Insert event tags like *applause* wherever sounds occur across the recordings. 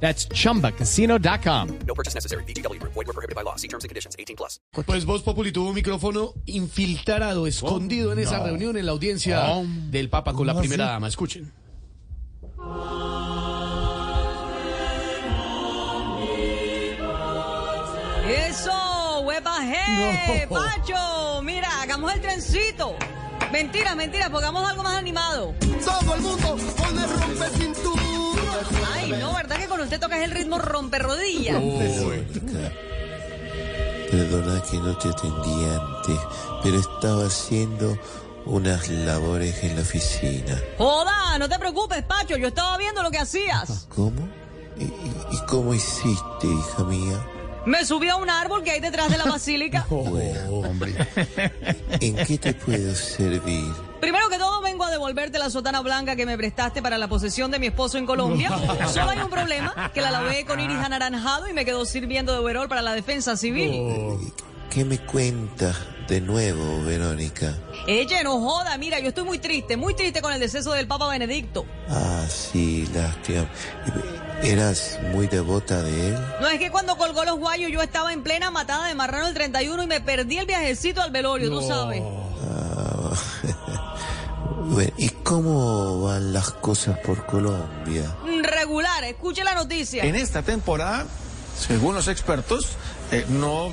That's chumbacasino.com. No purchase necessary. BGW. Void were prohibited by law. See terms and conditions. 18 plus. Pues Voz Populi tuvo un micrófono infiltrado, escondido en esa reunión en la audiencia del Papa con la primera dama. Escuchen. Eso, huepa, hey, Pacho. Mira, hagamos el trencito. Mentira, mentira, pongamos algo más animado. Todo el mundo pone rompe cintura. Ay, no, ¿verdad con usted toca el ritmo rompe rodillas? Perdona que no te atendí antes, pero estaba haciendo unas labores en la oficina. Joda, no te preocupes, Pacho, yo estaba viendo lo que hacías. ¿Cómo? ¿Y, y- cómo hiciste, hija mía? Me subí a un árbol que hay detrás de la basílica. *laughs* ¿En qué te puedo servir? Primero que todo, vengo a devolverte la sotana blanca que me prestaste para la posesión de mi esposo en Colombia. *laughs* Solo hay un problema, que la lavé con iris anaranjado y me quedó sirviendo de overol para la defensa civil. ¿Qué me cuentas de nuevo, Verónica? Ella, no joda, mira, yo estoy muy triste, muy triste con el deceso del Papa Benedicto. Ah, sí, lástima. ¿Eras muy devota de él? No es que cuando colgó los guayos yo estaba en plena matada de marrano el 31 y me perdí el viajecito al velorio, tú sabes. Ah, *laughs* bueno, ¿y cómo van las cosas por Colombia? Regular, escuche la noticia. En esta temporada, según los expertos, eh, no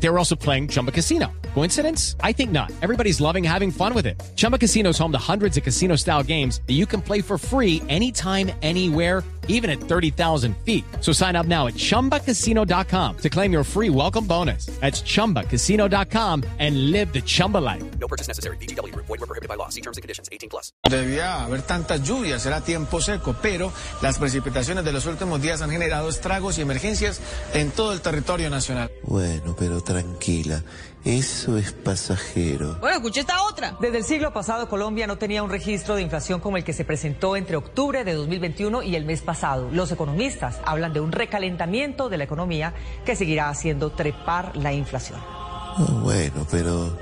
They were also playing Chumba Casino. Coincidence? I think not. Everybody's loving having fun with it. Chumba Casino is home to hundreds of casino style games that you can play for free anytime, anywhere, even at 30,000 feet. So sign up now at chumbacasino.com to claim your free welcome bonus. That's chumbacasino.com and live the Chumba life. No purchase necessary. BGW. Void were prohibited by law. See terms and conditions. 18 plus. debía haber tantas lluvias, era tiempo seco, pero las precipitaciones de los últimos días han generado estragos y emergencias en todo el territorio nacional. Bueno, pero tranquila, eso es pasajero. Bueno, escuche esta otra. Desde el siglo pasado, Colombia no tenía un registro de inflación como el que se presentó entre octubre de 2021 y el mes pasado. Los economistas hablan de un recalentamiento de la economía que seguirá haciendo trepar la inflación. Ah, Bueno, pero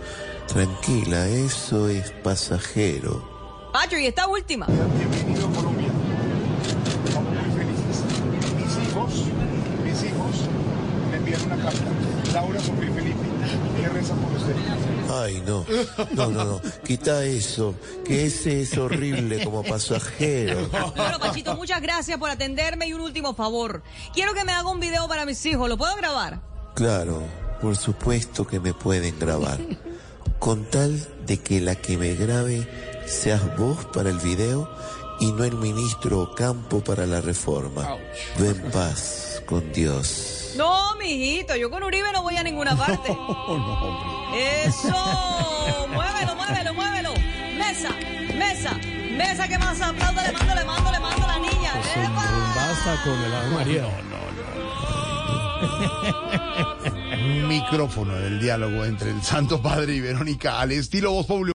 tranquila, eso es pasajero. Pacho, y esta última. Bienvenido a Colombia. Estamos muy felices. Mis hijos, mis hijos me enviaron una carta. Laura, Sofía Felipe, que reza por usted. Ay, no, no, no, no, quita eso, que ese es horrible como pasajero. Bueno, Pachito, muchas gracias por atenderme y un último favor. Quiero que me haga un video para mis hijos. ¿Lo puedo grabar? Claro, por supuesto que me pueden grabar, con tal de que la que me grabe seas vos para el video y no el ministro Ocampo para la reforma. Ve en paz con Dios. No, mijito, yo con Uribe no voy a ninguna parte. Eso, muévelo, muévelo, muévelo. Mesa, mesa, mesa, que más aplauda, le mando, le mando, le mando a la niña. ¡Epa! Basta con el Ave María. *laughs* Un micrófono del diálogo entre el Santo Padre y Verónica al estilo Voz Populi.